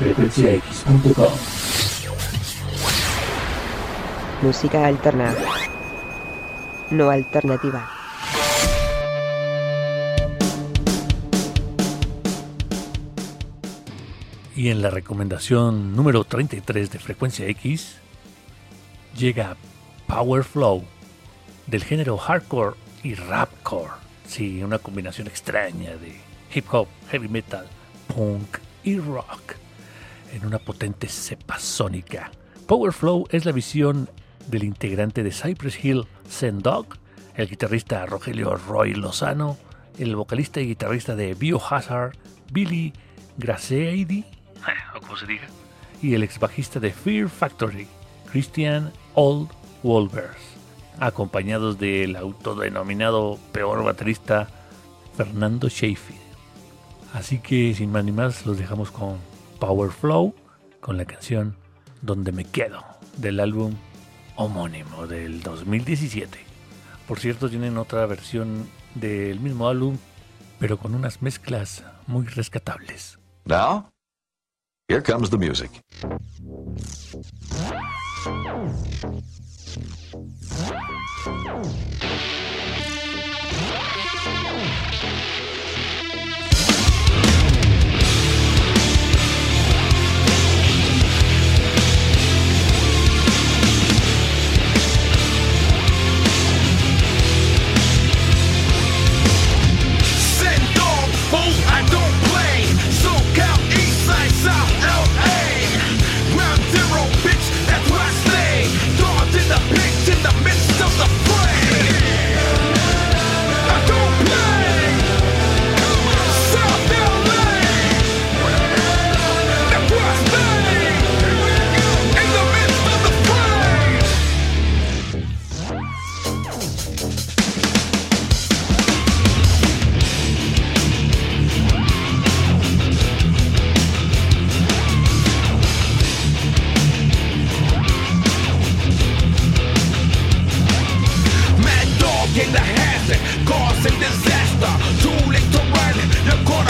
frecuenciax.com. Música alterna. No alternativa. Y en la recomendación número 33 de Frecuencia X llega Power Flow del género hardcore y rapcore. Sí, una combinación extraña de hip hop, heavy metal, punk y rock en una potente cepa sónica. Power Flow es la visión del integrante de Cypress Hill, Dog, el guitarrista Rogelio Roy Lozano, el vocalista y guitarrista de Biohazard, Billy Graceidi, o como se diga, y el ex bajista de Fear Factory, Christian Old Wolvers, acompañados del autodenominado peor baterista Fernando Sheffield. Así que sin más ni más los dejamos con Power Flow, con la canción Donde me quedo, del álbum homónimo del 2017. Por cierto, tienen otra versión del mismo álbum, pero con unas mezclas muy rescatables. Now, here comes the music. Too late to run.